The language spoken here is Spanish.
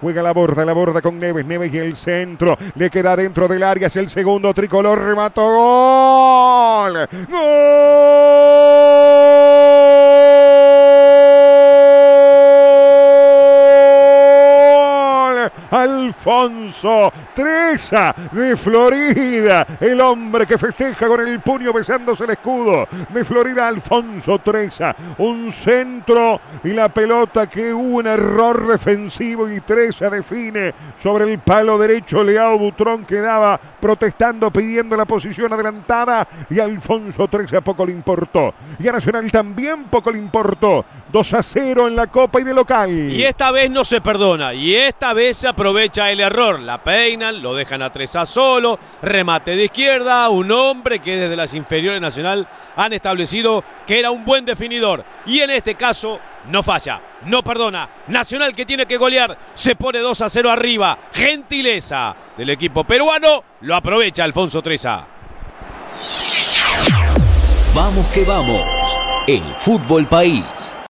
Juega la borda, la borda con Neves, Neves y el centro. Le queda dentro del área, es el segundo tricolor, remató gol. ¡Gol! Alfonso Treza de Florida, el hombre que festeja con el puño besándose el escudo de Florida, Alfonso Treza, un centro y la pelota que hubo un error defensivo y Treza define sobre el palo derecho, Leao Butrón quedaba protestando, pidiendo la posición adelantada y Alfonso Treza poco le importó. Y a Nacional también poco le importó. 2 a 0 en la Copa y de local. Y esta vez no se perdona, y esta vez se aprovecha el error. La peinan, lo dejan a Treza solo, remate de izquierda, un hombre que desde las inferiores Nacional han establecido que era un buen definidor. Y en este caso no falla, no perdona. Nacional que tiene que golear, se pone 2 a 0 arriba. Gentileza del equipo peruano, lo aprovecha Alfonso Treza. Vamos que vamos, el fútbol país.